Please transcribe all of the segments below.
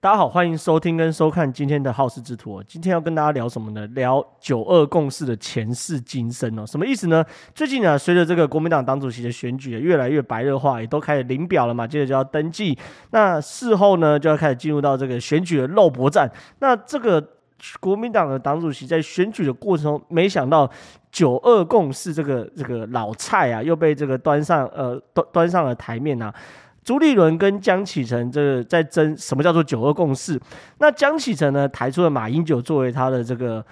大家好，欢迎收听跟收看今天的好事之徒。今天要跟大家聊什么呢？聊九二共识的前世今生哦。什么意思呢？最近呢，随着这个国民党党主席的选举越来越白热化，也都开始领表了嘛，接着就要登记。那事后呢，就要开始进入到这个选举的肉搏战。那这个国民党的党主席在选举的过程中，没想到九二共识这个这个老菜啊，又被这个端上呃端端上了台面啊。朱立伦跟江启臣这个在争什么叫做九二共识？那江启臣呢，抬出了马英九作为他的这个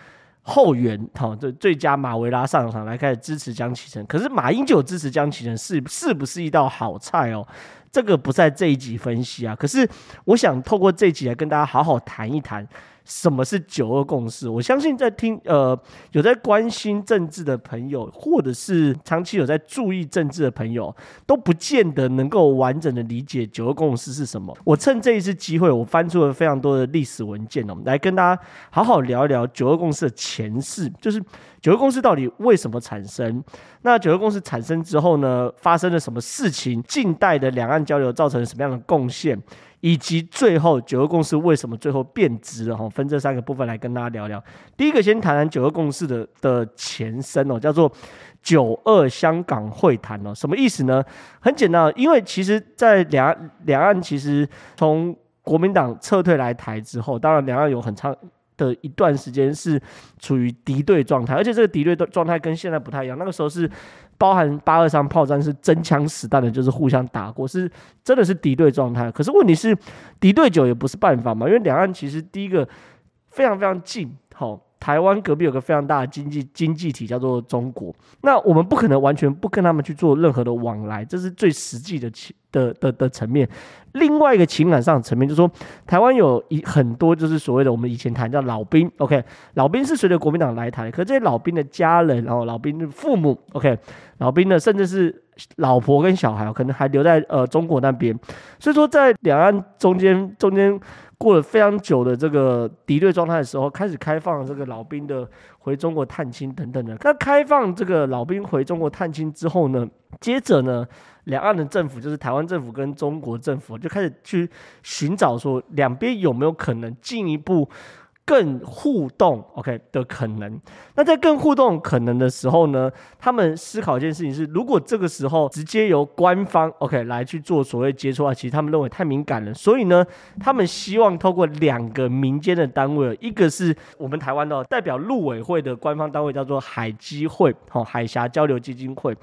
后援，好，这最佳马维拉上场来开始支持江启臣。可是马英九支持江启臣是是不是一道好菜哦？这个不在这一集分析啊。可是我想透过这一集来跟大家好好谈一谈。什么是九二共识？我相信在听呃有在关心政治的朋友，或者是长期有在注意政治的朋友，都不见得能够完整的理解九二共识是什么。我趁这一次机会，我翻出了非常多的历史文件哦，来跟大家好好聊一聊九二共识的前世，就是九二共识到底为什么产生？那九二共识产生之后呢，发生了什么事情？近代的两岸交流造成了什么样的贡献？以及最后九二共识为什么最后变质了？哈，分这三个部分来跟大家聊聊。第一个，先谈谈九二共识的的前身哦，叫做九二香港会谈哦。什么意思呢？很简单，因为其实，在两岸两岸其实从国民党撤退来台之后，当然两岸有很长的一段时间是处于敌对状态，而且这个敌对的状态跟现在不太一样。那个时候是包含八二三炮战，是真枪实弹的，就是互相打过，是真的是敌对状态。可是问题是，敌对久也不是办法嘛，因为两岸其实第一个非常非常近，好。台湾隔壁有个非常大的经济经济体叫做中国，那我们不可能完全不跟他们去做任何的往来，这是最实际的情的的的层面。另外一个情感上层面就是说，台湾有一很多就是所谓的我们以前谈叫老兵，OK，老兵是随着国民党来台，可这些老兵的家人，然后老兵的父母，OK，老兵的甚至是老婆跟小孩，可能还留在呃中国那边，所以说在两岸中间中间。过了非常久的这个敌对状态的时候，开始开放这个老兵的回中国探亲等等的。那开放这个老兵回中国探亲之后呢，接着呢，两岸的政府就是台湾政府跟中国政府就开始去寻找说，两边有没有可能进一步。更互动，OK 的可能。那在更互动可能的时候呢，他们思考一件事情是：如果这个时候直接由官方 OK 来去做所谓接触啊，其实他们认为太敏感了。所以呢，他们希望透过两个民间的单位，一个是我们台湾的代表陆委会的官方单位，叫做海基会，好，海峡交流基金会。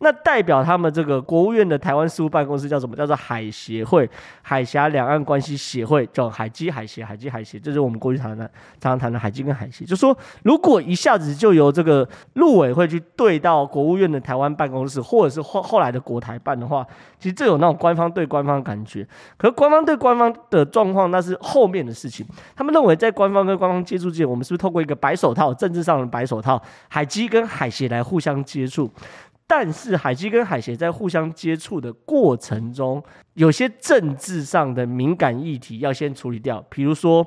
那代表他们这个国务院的台湾事务办公室叫什么？叫做海协会，海峡两岸关系协会，叫海基海协，海基海协，这是我们过去谈的，常常谈的海基跟海协。就说如果一下子就由这个陆委会去对到国务院的台湾办公室，或者是后后来的国台办的话，其实这有那种官方对官方的感觉。可是官方对官方的状况，那是后面的事情。他们认为在官方跟官方接触之前，我们是不是透过一个白手套，政治上的白手套，海基跟海协来互相接触？但是海基跟海协在互相接触的过程中，有些政治上的敏感议题要先处理掉。比如说，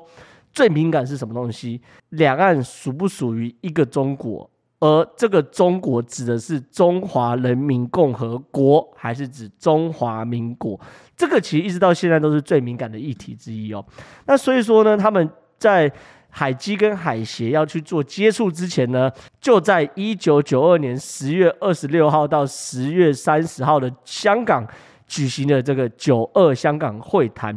最敏感是什么东西？两岸属不属于一个中国？而这个中国指的是中华人民共和国，还是指中华民国？这个其实一直到现在都是最敏感的议题之一哦。那所以说呢，他们在。海基跟海协要去做接触之前呢，就在一九九二年十月二十六号到十月三十号的香港举行了这个九二香港会谈。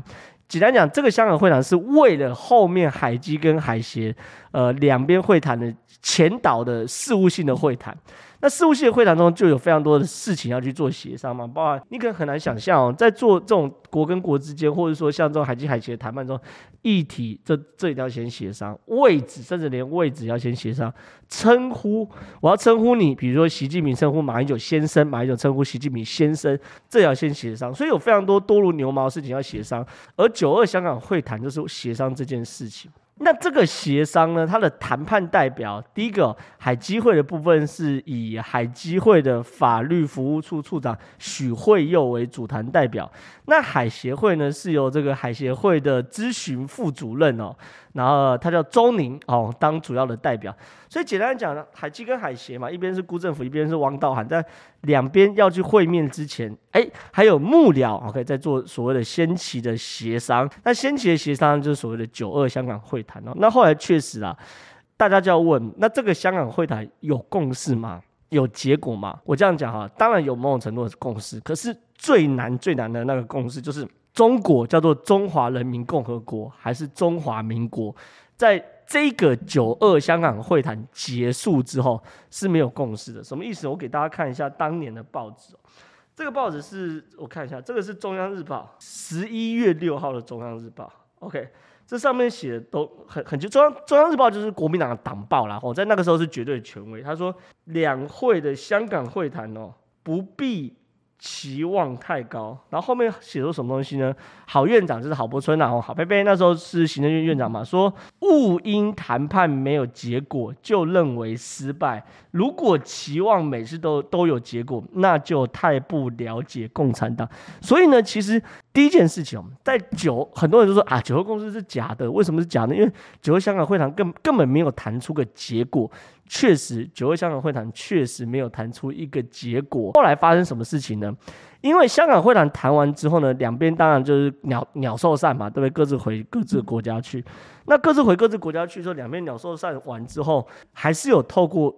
简单讲，这个香港会场是为了后面海基跟海协呃两边会谈的前导的事务性的会谈。那事务性的会谈中就有非常多的事情要去做协商嘛，包括你可能很难想象哦，在做这种国跟国之间，或者说像这种海基海协的谈判中，议题这这一定要先协商，位置甚至连位置要先协商，称呼我要称呼你，比如说习近平称呼马英九先生，马英九称呼习近平先生，这要先协商，所以有非常多多如牛毛的事情要协商，而九二香港会谈就是协商这件事情。那这个协商呢，它的谈判代表，第一个海基会的部分是以海基会的法律服务处处长许惠佑为主谈代表，那海协会呢是由这个海协会的咨询副主任哦，然后他叫周宁哦，当主要的代表。所以简单讲呢，海基跟海协嘛，一边是辜振甫，一边是汪道涵，在两边要去会面之前，哎，还有幕僚，OK，在做所谓的先期的协商。那先期的协商就是所谓的九二香港会谈哦。那后来确实啊，大家就要问，那这个香港会谈有共识吗？有结果吗？我这样讲哈，当然有某种程度的共识，可是最难最难的那个共识就是中国叫做中华人民共和国还是中华民国，在。这个九二香港会谈结束之后是没有共识的，什么意思？我给大家看一下当年的报纸。这个报纸是我看一下，这个是中央日报十一月六号的中央日报。OK，这上面写的都很很就。中央中央日报就是国民党的党报啦，我在那个时候是绝对权威。他说两会的香港会谈哦，不必。期望太高，然后后面写出什么东西呢？郝院长就是郝柏村，然后郝贝贝那时候是行政院院长嘛，说勿因谈判没有结果就认为失败。如果期望每次都都有结果，那就太不了解共产党。所以呢，其实第一件事情，在九很多人都说啊，九二共识是假的，为什么是假的？因为九二香港会谈根根本没有谈出个结果。确实，九月香港会谈确实没有谈出一个结果。后来发生什么事情呢？因为香港会谈谈完之后呢，两边当然就是鸟鸟兽散嘛，对不对？各自回各自的国家去。那各自回各自国家去之后，两边鸟兽散完之后，还是有透过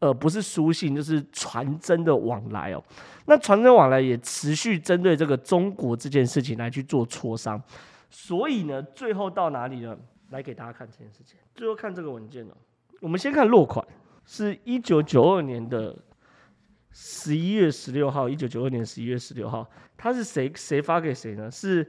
呃，不是书信，就是传真的往来哦。那传真往来也持续针对这个中国这件事情来去做磋商。所以呢，最后到哪里呢？来给大家看这件事情。最后看这个文件哦。我们先看落款，是一九九二年的十一月十六号。一九九二年十一月十六号，他是谁谁发给谁呢？是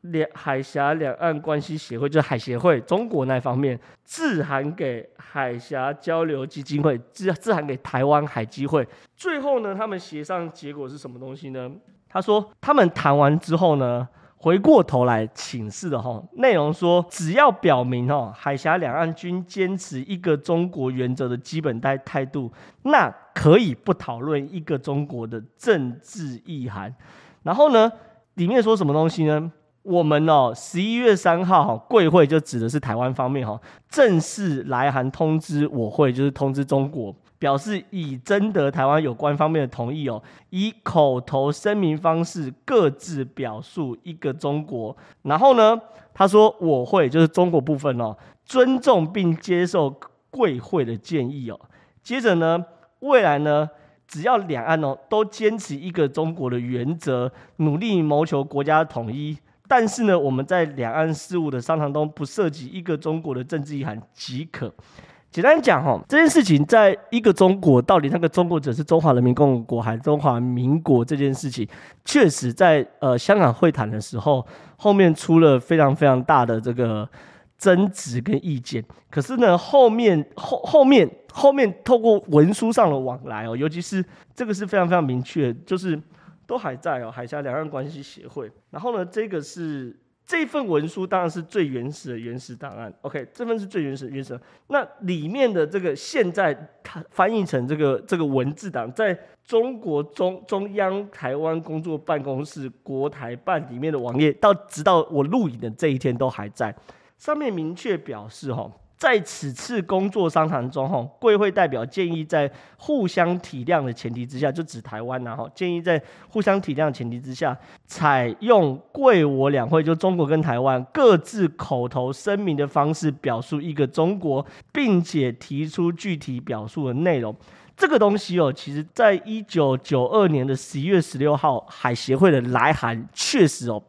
两海峡两岸关系协会，就是海协会中国那方面，致函给海峡交流基金会，致致函给台湾海基会。最后呢，他们协商结果是什么东西呢？他说他们谈完之后呢，回过头来请示的哈，内容说，只要表明哈，海峡两岸均坚持一个中国原则的基本态态度，那可以不讨论一个中国的政治意涵。然后呢，里面说什么东西呢？我们哦，十一月三号哈，贵会就指的是台湾方面哈，正式来函通知我会，就是通知中国。表示已征得台湾有关方面的同意哦，以口头声明方式各自表述一个中国。然后呢，他说我会就是中国部分哦，尊重并接受贵会的建议哦。接着呢，未来呢，只要两岸哦都坚持一个中国的原则，努力谋求国家统一。但是呢，我们在两岸事务的商谈中不涉及一个中国的政治意涵即可。简单讲哈，这件事情在一个中国，到底那个中国者是中华人民共和国还是中华民国这件事情，确实在呃香港会谈的时候，后面出了非常非常大的这个争执跟意见。可是呢，后面后后面后面透过文书上的往来哦，尤其是这个是非常非常明确，就是都还在哦，海峡两岸关系协会。然后呢，这个是。这份文书当然是最原始的原始档案，OK，这份是最原始的原始。那里面的这个现在它翻译成这个这个文字档，在中国中中央台湾工作办公室国台办里面的网页，到直到我录影的这一天都还在，上面明确表示哈。在此次工作商谈中，哈，贵会代表建议在互相体谅的前提之下，就指台湾呐，哈，建议在互相体谅的前提之下，采用贵我两会就中国跟台湾各自口头声明的方式表述一个中国，并且提出具体表述的内容。这个东西哦，其实在一九九二年的十一月十六号，海协会的来函确实哦。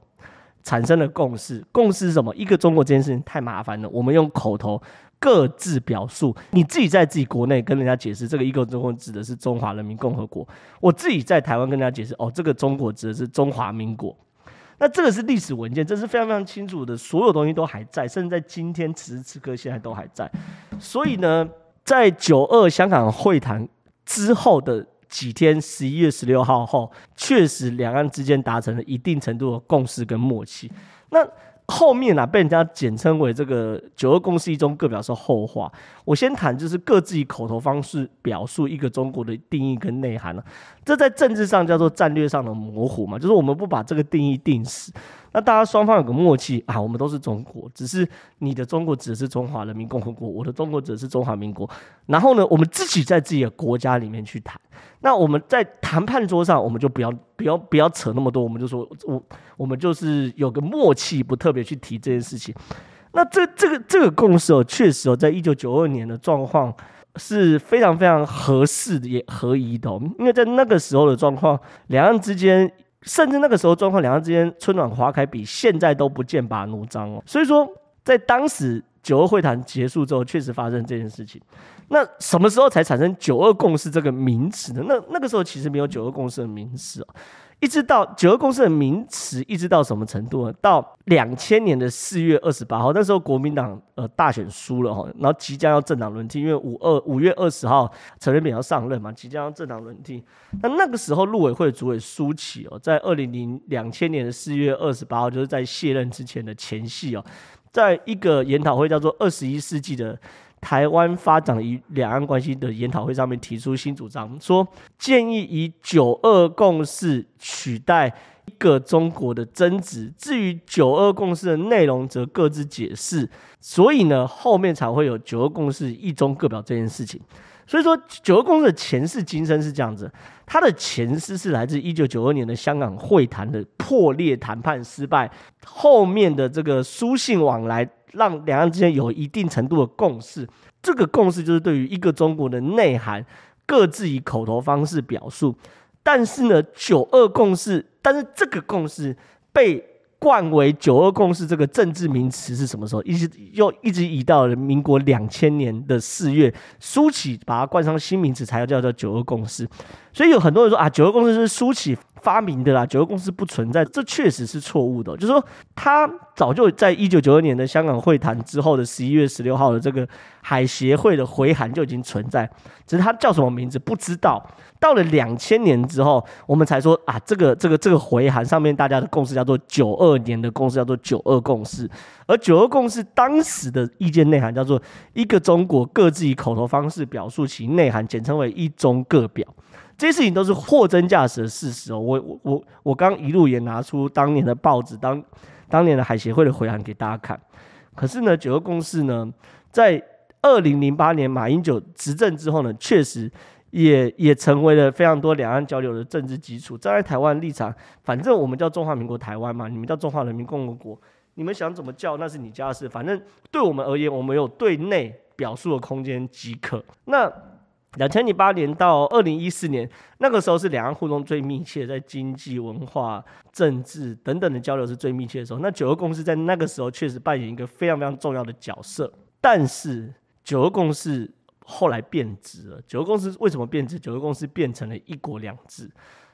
产生了共识，共识是什么？一个中国这件事情太麻烦了，我们用口头各自表述。你自己在自己国内跟人家解释，这个一个中国指的是中华人民共和国；我自己在台湾跟人家解释，哦，这个中国指的是中华民国。那这个是历史文件，这是非常非常清楚的，所有东西都还在，甚至在今天此时此刻现在都还在。所以呢，在九二香港会谈之后的。几天，十一月十六号后，确实两岸之间达成了一定程度的共识跟默契。那后面啊，被人家简称为这个九二共识一中各表示后话。我先谈就是各自以口头方式表述一个中国的定义跟内涵了。这在政治上叫做战略上的模糊嘛，就是我们不把这个定义定死。那大家双方有个默契啊，我们都是中国，只是你的中国指的是中华人民共和国，我的中国指的是中华民国。然后呢，我们自己在自己的国家里面去谈。那我们在谈判桌上，我们就不要不要不要扯那么多，我们就说我我们就是有个默契，不特别去提这件事情。那这这个这个共识哦，确实哦，在一九九二年的状况是非常非常合适的，也合宜的哦。因为在那个时候的状况，两岸之间，甚至那个时候状况，两岸之间春暖花开，比现在都不剑拔弩张哦。所以说，在当时九二会谈结束之后，确实发生这件事情。那什么时候才产生九二共识这个名词呢？那那个时候其实没有九二共识的名词哦。一直到九二共识的名词，一直到什么程度呢？到两千年的四月二十八号，那时候国民党呃大选输了哈，然后即将要政党轮替，因为五二五月二十号陈水扁要上任嘛，即将要政党轮替。那那个时候陆委会主委苏起哦，在二零零两千年的四月二十八号，就是在卸任之前的前夕哦，在一个研讨会叫做二十一世纪的。台湾发展与两岸关系的研讨会上面提出新主张，说建议以九二共识取代一个中国的争执，至于九二共识的内容则各自解释。所以呢，后面才会有九二共识一中各表这件事情。所以说，九二共识的前世今生是这样子，它的前世是来自一九九二年的香港会谈的破裂谈判失败，后面的这个书信往来。让两岸之间有一定程度的共识，这个共识就是对于一个中国的内涵，各自以口头方式表述。但是呢，九二共识，但是这个共识被冠为九二共识这个政治名词是什么时候？一直又一直移到了民国两千年的四月，苏起把它冠上新名词，才叫做九二共识。所以有很多人说啊，九二共识是苏起发明的啦，九二共识不存在，这确实是错误的。就是说，他早就在一九九二年的香港会谈之后的十一月十六号的这个海协会的回函就已经存在，只是他叫什么名字不知道。到了两千年之后，我们才说啊，这个这个这个回函上面大家的共识叫做九二年的共识，叫做九二共识。而九二共识当时的意见内涵叫做一个中国各自以口头方式表述其内涵，简称为一中各表。这些事情都是货真价实的事实哦。我我我我刚一路也拿出当年的报纸，当当年的海协会的回函给大家看。可是呢，九二共识呢，在二零零八年马英九执政之后呢，确实也也成为了非常多两岸交流的政治基础。站在台湾立场，反正我们叫中华民国台湾嘛，你们叫中华人民共和国，你们想怎么叫那是你家的事。反正对我们而言，我们有对内表述的空间即可。那。两千零八年到二零一四年，那个时候是两岸互动最密切，在经济、文化、政治等等的交流是最密切的时候。那九二共识在那个时候确实扮演一个非常非常重要的角色。但是九二共识后来变质了。九二共识为什么变质？九二共识变成了一国两制。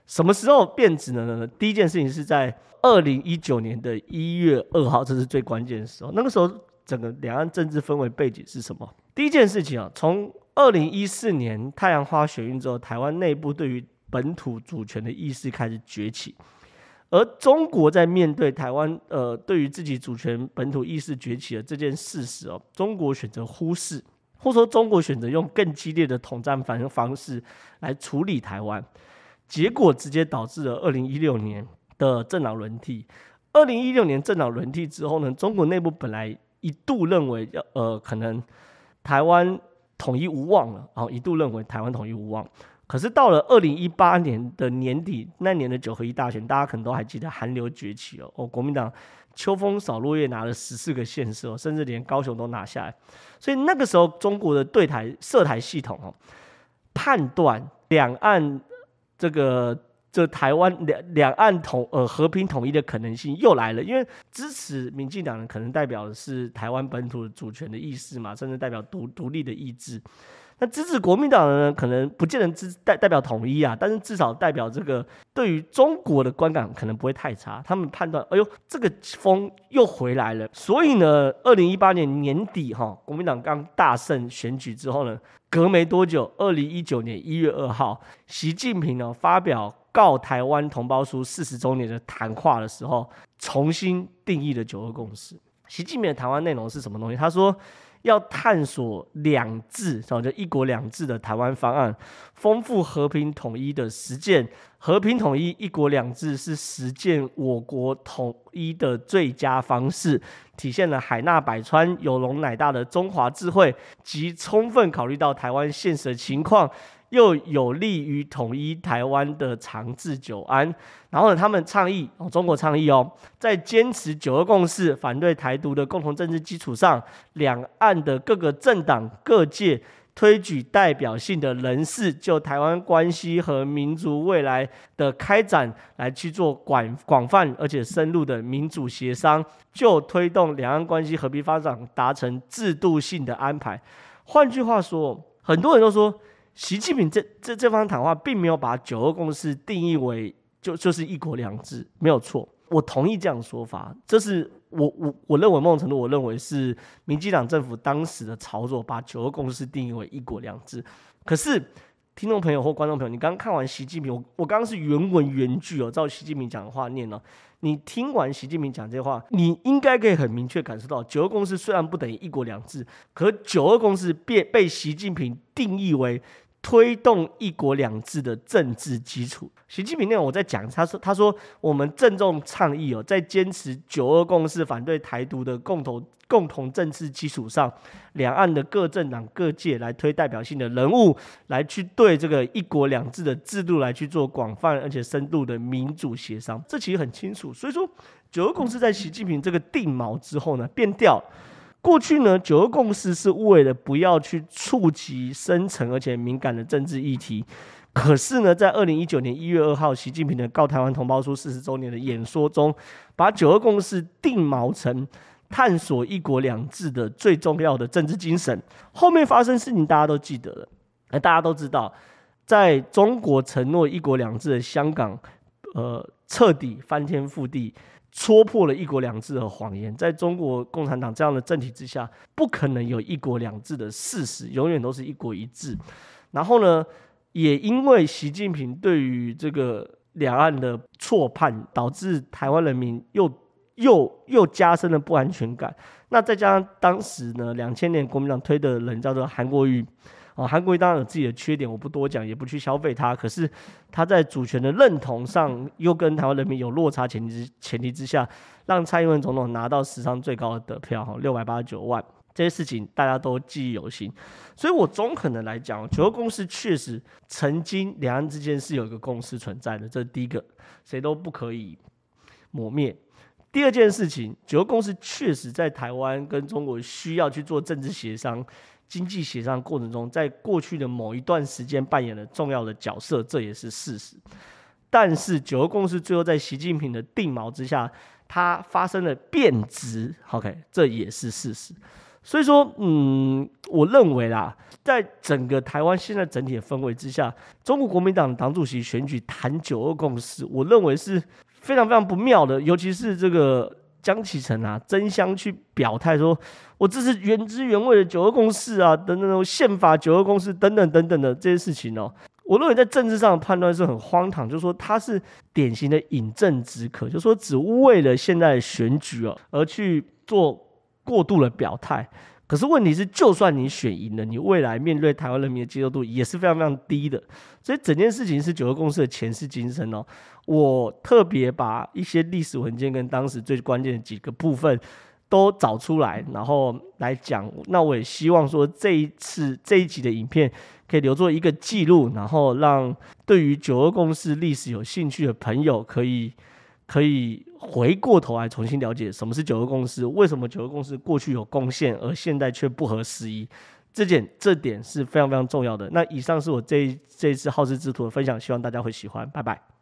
什么时候变质了呢？第一件事情是在二零一九年的一月二号，这是最关键的时候。那个时候整个两岸政治氛围背景是什么？第一件事情啊，从二零一四年太阳花学运之后，台湾内部对于本土主权的意识开始崛起，而中国在面对台湾呃对于自己主权本土意识崛起的这件事实哦，中国选择忽视，或者说中国选择用更激烈的统战反方式来处理台湾，结果直接导致了二零一六年的政党轮替。二零一六年政党轮替之后呢，中国内部本来一度认为要呃可能台湾。统一无望了，然后一度认为台湾统一无望。可是到了二零一八年的年底，那年的九合一大选，大家可能都还记得韩流崛起哦。哦，国民党秋风扫落叶拿了十四个县市哦，甚至连高雄都拿下来。所以那个时候，中国的对台涉台系统哦，判断两岸这个。这台湾两两岸统呃和平统一的可能性又来了，因为支持民进党人可能代表的是台湾本土主权的意识嘛，甚至代表独独立的意志。那支持国民党的呢，可能不见得支代代表统一啊，但是至少代表这个对于中国的观感可能不会太差。他们判断，哎呦，这个风又回来了。所以呢，二零一八年年底哈，国民党刚大胜选举之后呢，隔没多久，二零一九年一月二号，习近平呢发表。告台湾同胞书四十周年的谈话的时候，重新定义了九二共识。习近平的谈话内容是什么东西？他说，要探索两制，然后就一国两制的台湾方案，丰富和平统一的实践。和平统一、一国两制是实践我国统一的最佳方式，体现了海纳百川、有容乃大的中华智慧，及充分考虑到台湾现实的情况。又有利于统一台湾的长治久安。然后呢，他们倡议哦，中国倡议哦，在坚持九二共识、反对台独的共同政治基础上，两岸的各个政党各界推举代表性的人士，就台湾关系和民族未来的开展来去做广广泛而且深入的民主协商，就推动两岸关系和平发展达成制度性的安排。换句话说，很多人都说。习近平这这这番谈话并没有把九二共识定义为就就是一国两制，没有错，我同意这样说法。这是我我我认为某种程度，我认为是民进党政府当时的操作，把九二共识定义为一国两制。可是，听众朋友或观众朋友，你刚看完习近平，我我刚刚是原文原句哦，照习近平讲的话念哦。你听完习近平讲这话，你应该可以很明确感受到，九二共识虽然不等于一国两制，可九二共识被被习近平定义为。推动一国两制的政治基础。习近平那我在讲，他说：“他说我们郑重倡议哦，在坚持九二共识、反对台独的共同共同政治基础上，两岸的各政党各界来推代表性的人物，来去对这个一国两制的制度来去做广泛而且深度的民主协商。这其实很清楚。所以说，九二共识在习近平这个定锚之后呢，变调。”过去呢，九二共识是为了不要去触及深层而且敏感的政治议题。可是呢，在二零一九年一月二号，习近平的《告台湾同胞书》四十周年的演说中，把九二共识定锚成探索一国两制的最重要的政治精神。后面发生事情，大家都记得了。那大家都知道，在中国承诺一国两制的香港，呃，彻底翻天覆地。戳破了一国两制的谎言，在中国共产党这样的政体之下，不可能有一国两制的事实，永远都是一国一制。然后呢，也因为习近平对于这个两岸的错判，导致台湾人民又又又加深了不安全感。那再加上当时呢，两千年国民党推的人叫做韩国瑜。哦，韩国当然有自己的缺点，我不多讲，也不去消费他。可是他在主权的认同上，又跟台湾人民有落差前提之前提之下，让蔡英文总统拿到史上最高的得票，哈，六百八十九万。这些事情大家都记忆犹新。所以我总可能来讲，九二共识确实曾经两岸之间是有一个共识存在的，这是第一个，谁都不可以磨灭。第二件事情，九二共识确实在台湾跟中国需要去做政治协商。经济协商过程中，在过去的某一段时间扮演了重要的角色，这也是事实。但是九二共识最后在习近平的定锚之下，它发生了变质。OK，这也是事实。所以说，嗯，我认为啦，在整个台湾现在整体的氛围之下，中国国民党党主席选举谈九二共识，我认为是非常非常不妙的，尤其是这个。江启臣啊，争相去表态说，我这是原汁原味的九二共识啊，等等，宪法九二共识等等等等的这些事情哦，我认为在政治上的判断是很荒唐，就是说他是典型的饮鸩止渴，就是说只为了现在的选举哦而去做过度的表态。可是问题是，就算你选赢了，你未来面对台湾人民的接受度也是非常非常低的。所以整件事情是九二共识的前世今生哦。我特别把一些历史文件跟当时最关键的几个部分都找出来，然后来讲。那我也希望说，这一次这一集的影片可以留作一个记录，然后让对于九二共识历史有兴趣的朋友可以。可以回过头来重新了解什么是九个共识，为什么九个共识过去有贡献，而现在却不合时宜，这点这点是非常非常重要的。那以上是我这这一次好事之徒的分享，希望大家会喜欢，拜拜。